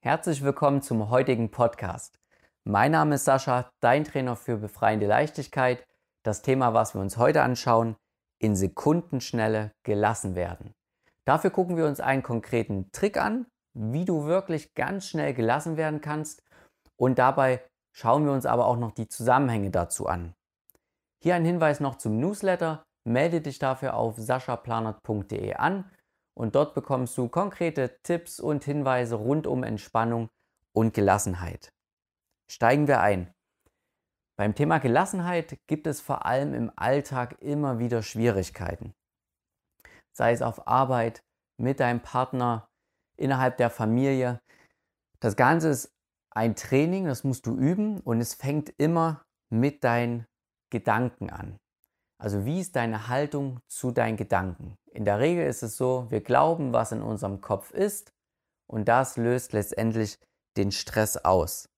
Herzlich willkommen zum heutigen Podcast. Mein Name ist Sascha, dein Trainer für befreiende Leichtigkeit. Das Thema, was wir uns heute anschauen, in Sekundenschnelle gelassen werden. Dafür gucken wir uns einen konkreten Trick an, wie du wirklich ganz schnell gelassen werden kannst und dabei schauen wir uns aber auch noch die Zusammenhänge dazu an. Hier ein Hinweis noch zum Newsletter. Melde dich dafür auf saschaplanert.de an und dort bekommst du konkrete Tipps und Hinweise rund um Entspannung und Gelassenheit. Steigen wir ein. Beim Thema Gelassenheit gibt es vor allem im Alltag immer wieder Schwierigkeiten. Sei es auf Arbeit, mit deinem Partner, innerhalb der Familie. Das Ganze ist ein Training, das musst du üben und es fängt immer mit deinen Gedanken an. Also wie ist deine Haltung zu deinen Gedanken? In der Regel ist es so, wir glauben, was in unserem Kopf ist und das löst letztendlich den Stress aus.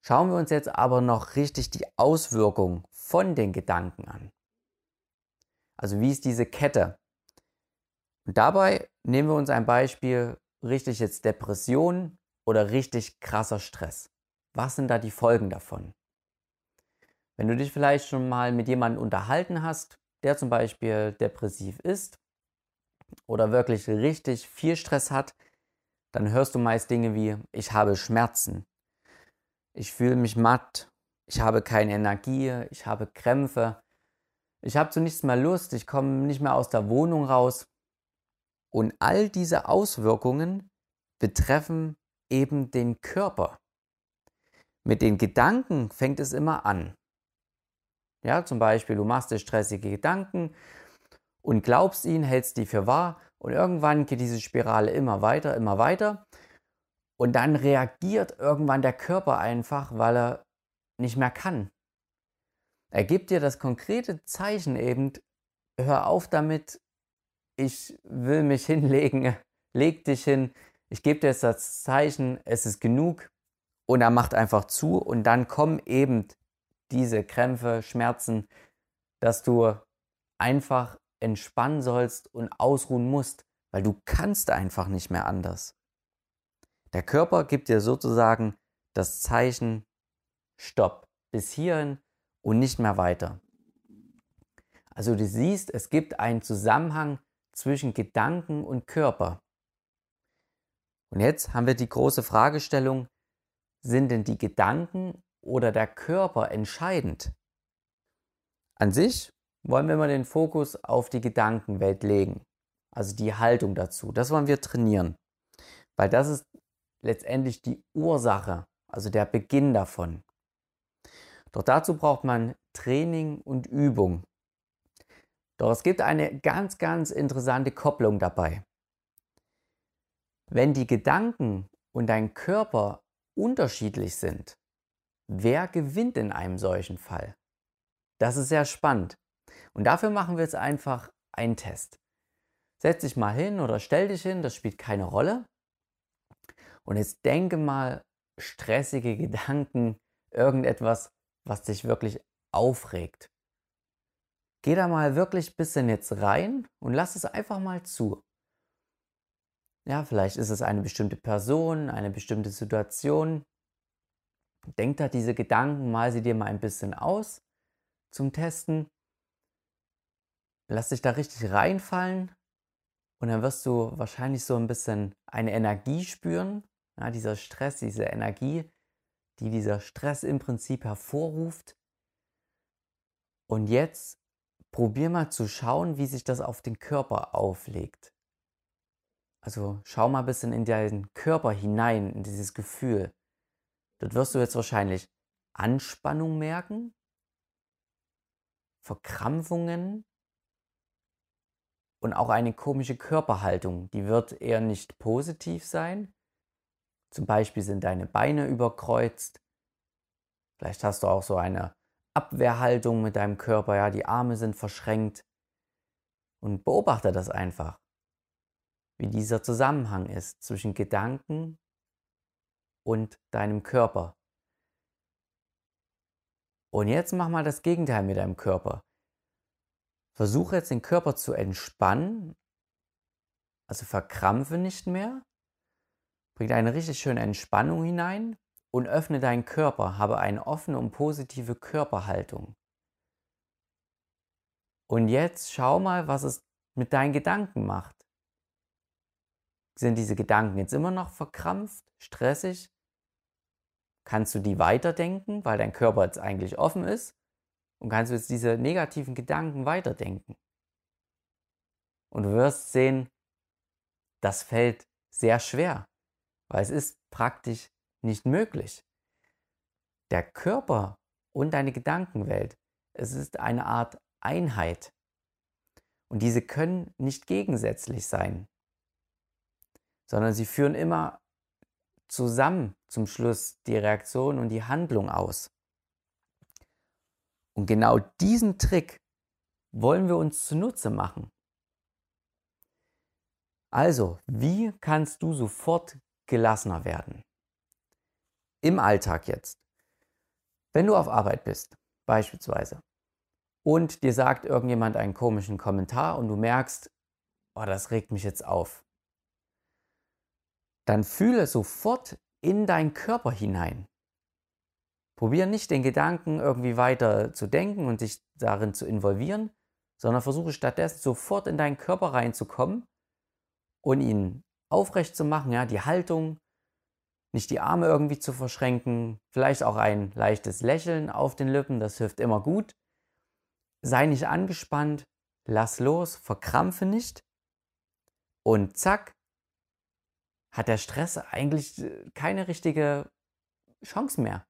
Schauen wir uns jetzt aber noch richtig die Auswirkung von den Gedanken an. Also wie ist diese Kette? Und dabei nehmen wir uns ein Beispiel, richtig jetzt Depression oder richtig krasser Stress. Was sind da die Folgen davon? Wenn du dich vielleicht schon mal mit jemandem unterhalten hast, der zum Beispiel depressiv ist oder wirklich richtig viel Stress hat, dann hörst du meist Dinge wie, ich habe Schmerzen, ich fühle mich matt, ich habe keine Energie, ich habe Krämpfe, ich habe zu nichts mehr Lust, ich komme nicht mehr aus der Wohnung raus. Und all diese Auswirkungen betreffen eben den Körper. Mit den Gedanken fängt es immer an. Ja, zum Beispiel, du machst dir stressige Gedanken und glaubst ihnen, hältst die für wahr und irgendwann geht diese Spirale immer weiter, immer weiter und dann reagiert irgendwann der Körper einfach, weil er nicht mehr kann. Er gibt dir das konkrete Zeichen eben, hör auf damit, ich will mich hinlegen, leg dich hin, ich gebe dir jetzt das Zeichen, es ist genug und er macht einfach zu und dann kommen eben diese Krämpfe, Schmerzen, dass du einfach entspannen sollst und ausruhen musst, weil du kannst einfach nicht mehr anders. Der Körper gibt dir sozusagen das Zeichen Stopp bis hierhin und nicht mehr weiter. Also du siehst, es gibt einen Zusammenhang zwischen Gedanken und Körper. Und jetzt haben wir die große Fragestellung, sind denn die Gedanken oder der Körper entscheidend? An sich wollen wir mal den Fokus auf die Gedankenwelt legen, also die Haltung dazu. Das wollen wir trainieren, weil das ist letztendlich die Ursache, also der Beginn davon. Doch dazu braucht man Training und Übung. Doch es gibt eine ganz, ganz interessante Kopplung dabei. Wenn die Gedanken und dein Körper unterschiedlich sind, Wer gewinnt in einem solchen Fall? Das ist sehr spannend. Und dafür machen wir jetzt einfach einen Test. Setz dich mal hin oder stell dich hin, das spielt keine Rolle. Und jetzt denke mal stressige Gedanken, irgendetwas, was dich wirklich aufregt. Geh da mal wirklich ein bisschen jetzt rein und lass es einfach mal zu. Ja, vielleicht ist es eine bestimmte Person, eine bestimmte Situation, Denk da diese Gedanken, mal sie dir mal ein bisschen aus zum Testen. Lass dich da richtig reinfallen und dann wirst du wahrscheinlich so ein bisschen eine Energie spüren. Ja, dieser Stress, diese Energie, die dieser Stress im Prinzip hervorruft. Und jetzt probier mal zu schauen, wie sich das auf den Körper auflegt. Also schau mal ein bisschen in deinen Körper hinein, in dieses Gefühl. Dort wirst du jetzt wahrscheinlich Anspannung merken, Verkrampfungen und auch eine komische Körperhaltung. Die wird eher nicht positiv sein. Zum Beispiel sind deine Beine überkreuzt. Vielleicht hast du auch so eine Abwehrhaltung mit deinem Körper, ja, die Arme sind verschränkt. Und beobachte das einfach, wie dieser Zusammenhang ist zwischen Gedanken und deinem Körper. Und jetzt mach mal das Gegenteil mit deinem Körper. Versuche jetzt den Körper zu entspannen, also verkrampfe nicht mehr. Bring eine richtig schöne Entspannung hinein und öffne deinen Körper, habe eine offene und positive Körperhaltung. Und jetzt schau mal, was es mit deinen Gedanken macht. Sind diese Gedanken jetzt immer noch verkrampft, stressig? Kannst du die weiterdenken, weil dein Körper jetzt eigentlich offen ist? Und kannst du jetzt diese negativen Gedanken weiterdenken? Und du wirst sehen, das fällt sehr schwer, weil es ist praktisch nicht möglich. Der Körper und deine Gedankenwelt, es ist eine Art Einheit. Und diese können nicht gegensätzlich sein, sondern sie führen immer zusammen zum Schluss die Reaktion und die Handlung aus. Und genau diesen Trick wollen wir uns zunutze machen. Also, wie kannst du sofort gelassener werden? Im Alltag jetzt. Wenn du auf Arbeit bist, beispielsweise, und dir sagt irgendjemand einen komischen Kommentar und du merkst, oh, das regt mich jetzt auf, dann fühle sofort in deinen Körper hinein. Probier nicht den Gedanken irgendwie weiter zu denken und dich darin zu involvieren, sondern versuche stattdessen sofort in deinen Körper reinzukommen und ihn aufrecht zu machen, ja, die Haltung, nicht die Arme irgendwie zu verschränken, vielleicht auch ein leichtes Lächeln auf den Lippen, das hilft immer gut. Sei nicht angespannt, lass los, verkrampfe nicht und zack, hat der Stress eigentlich äh, keine richtige Chance mehr,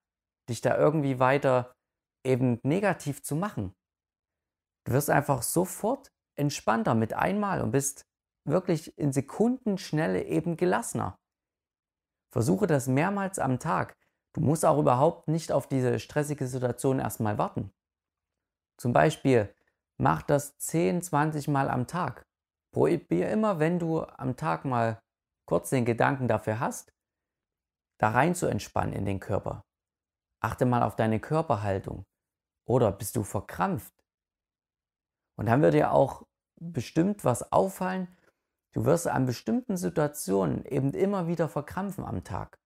dich da irgendwie weiter eben negativ zu machen. Du wirst einfach sofort entspannter mit einmal und bist wirklich in Sekundenschnelle eben gelassener. Versuche das mehrmals am Tag. Du musst auch überhaupt nicht auf diese stressige Situation erstmal warten. Zum Beispiel, mach das 10, 20 Mal am Tag. Probier immer, wenn du am Tag mal kurz den Gedanken dafür hast, da rein zu entspannen in den Körper. Achte mal auf deine Körperhaltung. Oder bist du verkrampft? Und dann wird dir auch bestimmt was auffallen, Du wirst an bestimmten Situationen eben immer wieder verkrampfen am Tag.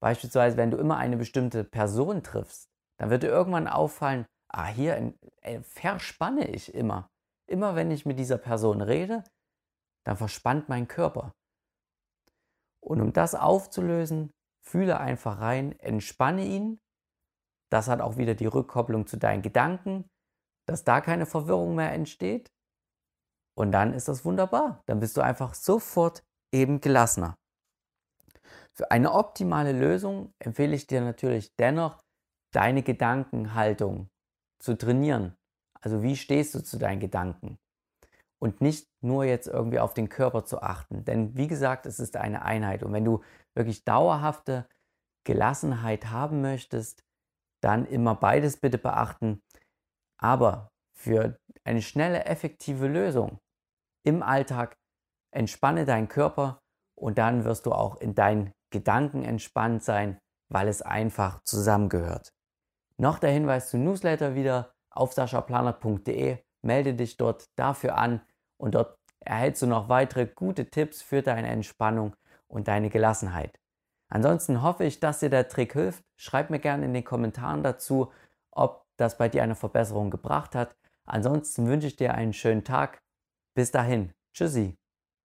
Beispielsweise, wenn du immer eine bestimmte Person triffst, dann wird dir irgendwann auffallen, ah, hier äh, verspanne ich immer. Immer wenn ich mit dieser Person rede, dann verspannt mein Körper. Und um das aufzulösen, fühle einfach rein, entspanne ihn. Das hat auch wieder die Rückkopplung zu deinen Gedanken, dass da keine Verwirrung mehr entsteht. Und dann ist das wunderbar. Dann bist du einfach sofort eben gelassener. Für eine optimale Lösung empfehle ich dir natürlich dennoch, deine Gedankenhaltung zu trainieren. Also wie stehst du zu deinen Gedanken? Und nicht nur jetzt irgendwie auf den Körper zu achten. Denn wie gesagt, es ist eine Einheit. Und wenn du wirklich dauerhafte Gelassenheit haben möchtest, dann immer beides bitte beachten. Aber für eine schnelle, effektive Lösung im Alltag, entspanne deinen Körper und dann wirst du auch in deinen Gedanken entspannt sein, weil es einfach zusammengehört. Noch der Hinweis zum Newsletter wieder auf saschaplaner.de. Melde dich dort dafür an und dort erhältst du noch weitere gute Tipps für deine Entspannung und deine Gelassenheit. Ansonsten hoffe ich, dass dir der Trick hilft. Schreib mir gerne in den Kommentaren dazu, ob das bei dir eine Verbesserung gebracht hat. Ansonsten wünsche ich dir einen schönen Tag bis dahin. Tschüssi.